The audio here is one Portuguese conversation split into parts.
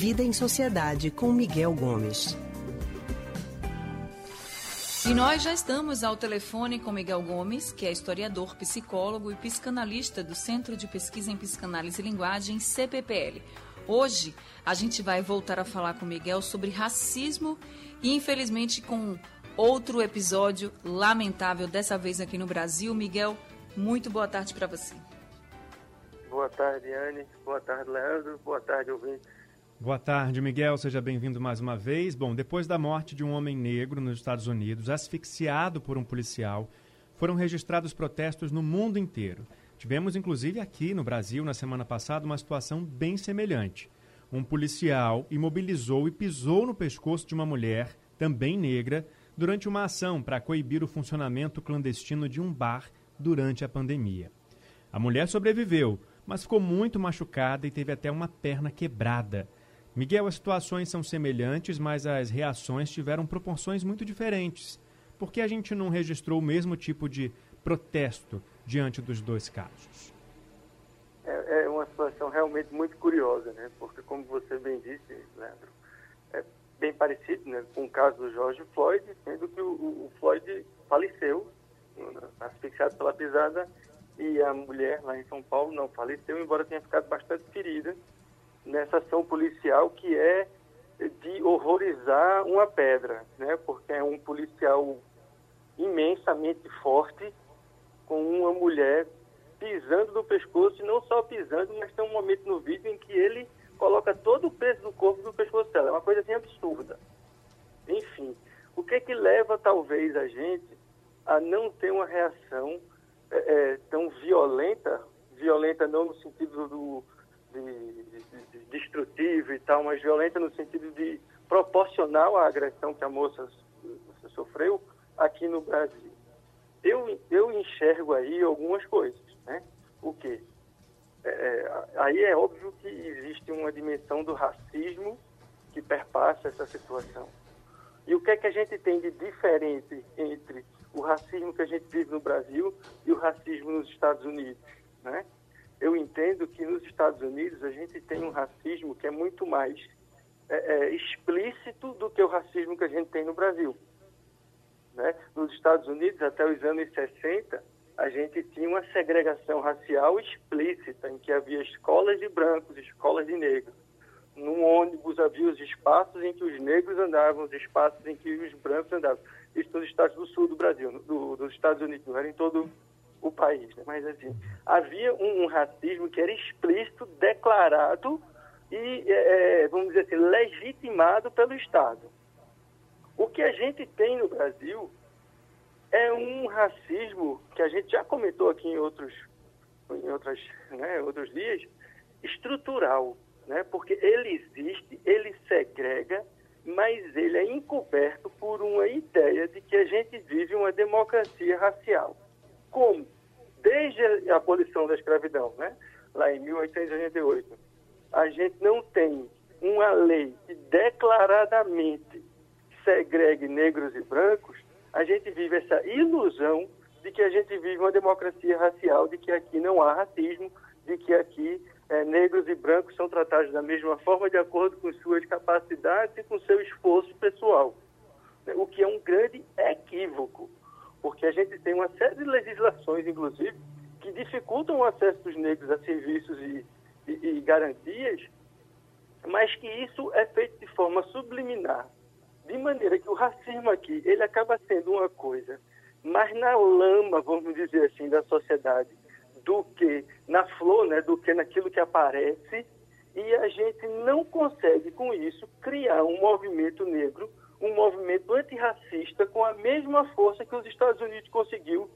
Vida em Sociedade com Miguel Gomes. E nós já estamos ao telefone com Miguel Gomes, que é historiador, psicólogo e psicanalista do Centro de Pesquisa em Psicanálise e Linguagem, CPPL. Hoje a gente vai voltar a falar com Miguel sobre racismo e, infelizmente, com outro episódio lamentável, dessa vez aqui no Brasil. Miguel, muito boa tarde para você. Boa tarde, Anne. Boa tarde, Leandro. Boa tarde, ouvinte. Boa tarde, Miguel. Seja bem-vindo mais uma vez. Bom, depois da morte de um homem negro nos Estados Unidos, asfixiado por um policial, foram registrados protestos no mundo inteiro. Tivemos, inclusive, aqui no Brasil, na semana passada, uma situação bem semelhante. Um policial imobilizou e pisou no pescoço de uma mulher, também negra, durante uma ação para coibir o funcionamento clandestino de um bar durante a pandemia. A mulher sobreviveu, mas ficou muito machucada e teve até uma perna quebrada. Miguel, as situações são semelhantes, mas as reações tiveram proporções muito diferentes. Por que a gente não registrou o mesmo tipo de protesto diante dos dois casos? É, é uma situação realmente muito curiosa, né? Porque, como você bem disse, Leandro, é bem parecido né, com o caso do George Floyd, sendo que o, o Floyd faleceu, asfixiado pela pisada e a mulher lá em São Paulo não faleceu, embora tenha ficado bastante ferida nessa ação policial que é de horrorizar uma pedra, né? Porque é um policial imensamente forte com uma mulher pisando no pescoço e não só pisando, mas tem um momento no vídeo em que ele coloca todo o peso do corpo no pescoço dela. É uma coisa assim absurda. Enfim, o que é que leva talvez a gente a não ter uma reação é, é, tão violenta, violenta não no sentido do de, de, de destrutivo e tal, mas violenta no sentido de proporcional à agressão que a moça sofreu aqui no Brasil. Eu, eu enxergo aí algumas coisas, né? O quê? É, é aí é óbvio que existe uma dimensão do racismo que perpassa essa situação. E o que é que a gente tem de diferente entre o racismo que a gente vive no Brasil e o racismo nos Estados Unidos, né? Eu entendo que nos Estados Unidos a gente tem um racismo que é muito mais é, é, explícito do que o racismo que a gente tem no Brasil. Né? Nos Estados Unidos, até os anos 60, a gente tinha uma segregação racial explícita, em que havia escolas de brancos, escolas de negros. Num ônibus havia os espaços em que os negros andavam, os espaços em que os brancos andavam isso nos estados do sul do Brasil, do, dos Estados Unidos, não era em todo o país. Né? Mas, assim, havia um, um, racismo que era explícito, declarado e, é, é, vamos dizer assim, legitimado pelo Estado. O que a gente tem no Brasil é um racismo que a gente já comentou aqui em outros, em outras, né, outros dias, estrutural, né? porque ele existe, ele segrega, mas ele é encoberto por uma ideia de que a gente vive uma democracia racial. Como? Desde a abolição da escravidão, né? lá em 1888, a gente não tem uma lei que declaradamente segregue negros e brancos, a gente vive essa ilusão de que a gente vive uma democracia racial, de que aqui não há racismo, de que aqui é, negros e brancos são tratados da mesma forma de acordo com suas capacidades e com seu esforço pessoal. O que é um grande equívoco, porque a gente tem uma série de legislações, inclusive, que dificultam o acesso dos negros a serviços e, e, e garantias, mas que isso é feito de forma subliminar, de maneira que o racismo aqui ele acaba sendo uma coisa, mas na lama, vamos dizer assim, da sociedade, do que na flor, né, do que naquilo que aparece, e a gente não consegue, com isso, criar um movimento negro, um movimento antirracista com a mesma força que os Estados Unidos conseguiu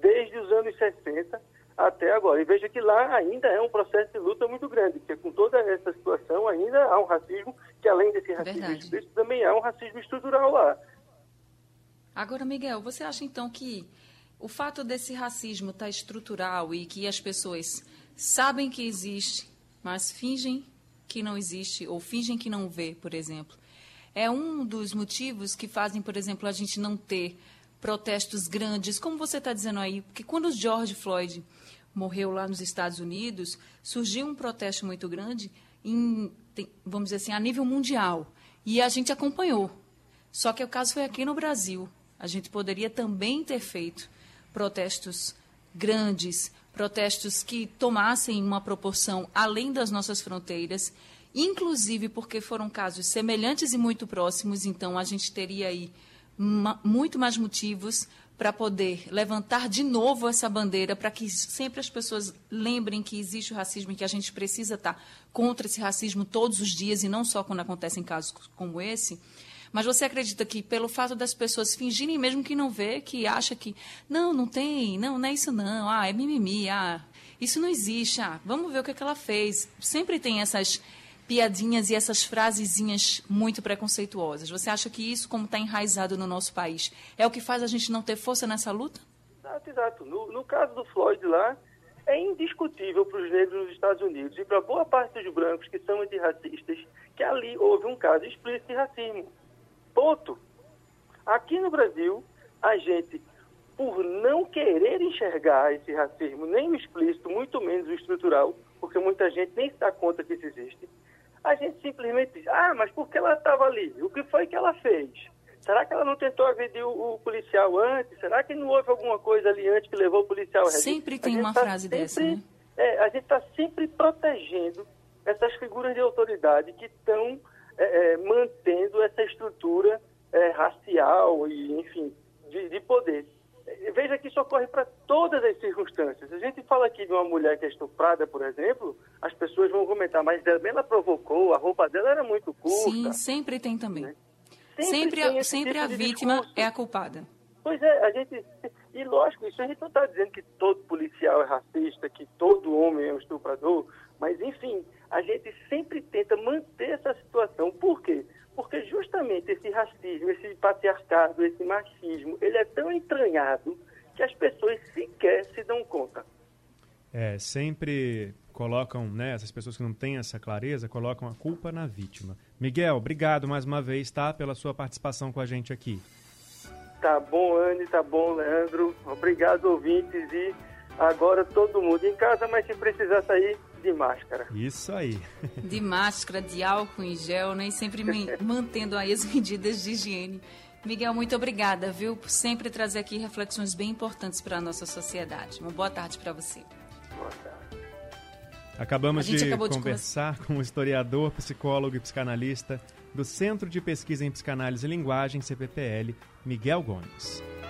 desde os anos 60 até agora. E veja que lá ainda é um processo de luta muito grande, porque com toda essa situação ainda há um racismo, que além desse racismo explícito, também há um racismo estrutural lá. Agora, Miguel, você acha então que o fato desse racismo estar tá estrutural e que as pessoas sabem que existe, mas fingem que não existe ou fingem que não vê, por exemplo, é um dos motivos que fazem, por exemplo, a gente não ter protestos grandes, como você está dizendo aí, porque quando o George Floyd morreu lá nos Estados Unidos, surgiu um protesto muito grande em, vamos dizer assim, a nível mundial. E a gente acompanhou. Só que o caso foi aqui no Brasil. A gente poderia também ter feito protestos grandes, protestos que tomassem uma proporção além das nossas fronteiras, inclusive porque foram casos semelhantes e muito próximos, então a gente teria aí muito mais motivos para poder levantar de novo essa bandeira, para que sempre as pessoas lembrem que existe o racismo e que a gente precisa estar tá contra esse racismo todos os dias e não só quando acontecem casos como esse. Mas você acredita que pelo fato das pessoas fingirem mesmo que não vê, que acha que não, não tem, não, não é isso não, ah, é mimimi, ah, isso não existe, ah, vamos ver o que, é que ela fez. Sempre tem essas piadinhas e essas frasezinhas muito preconceituosas. Você acha que isso, como está enraizado no nosso país, é o que faz a gente não ter força nessa luta? Exato, exato. No, no caso do Floyd lá, é indiscutível para os negros nos Estados Unidos e para boa parte dos brancos que são antirracistas que ali houve um caso explícito de racismo. Ponto. Aqui no Brasil, a gente, por não querer enxergar esse racismo, nem o explícito, muito menos o estrutural, porque muita gente nem se dá conta que isso existe, a gente simplesmente diz, ah, mas por que ela estava ali? O que foi que ela fez? Será que ela não tentou agredir o, o, policial antes? Será que não houve alguma coisa ali antes que levou o policial a Sempre tem uma tá frase sempre, dessa, né? É, a gente está sempre protegendo essas figuras de autoridade que estão é, é, mantendo essa estrutura é, racial e, enfim, de, de poder. Isso ocorre para todas as circunstâncias. A gente fala aqui de uma mulher que é estuprada, por exemplo, as pessoas vão comentar, mas ela provocou, a roupa dela era muito curta. Sim, sempre tem também. Né? Sempre, sempre, a, sempre tipo a vítima discurso. é a culpada. Pois é, a gente. E lógico, isso a gente não está dizendo que todo policial é racista, que todo homem é um estuprador, mas enfim, a gente sempre tenta manter essa situação. Por quê? Porque justamente esse racismo, esse patriarcado, esse machismo, ele é tão entranhado que as pessoas sequer se dão conta. É, sempre colocam, né, essas pessoas que não têm essa clareza, colocam a culpa na vítima. Miguel, obrigado mais uma vez, tá, pela sua participação com a gente aqui. Tá bom, Anne, tá bom, Leandro. Obrigado, ouvintes, e agora todo mundo em casa, mas se precisar sair, de máscara. Isso aí. De máscara, de álcool em gel, né? E sempre mantendo aí as medidas de higiene. Miguel, muito obrigada, viu, por sempre trazer aqui reflexões bem importantes para a nossa sociedade. Uma boa tarde para você. Boa tarde. Acabamos de conversar de com o historiador, psicólogo e psicanalista do Centro de Pesquisa em Psicanálise e Linguagem, CPPL, Miguel Gomes.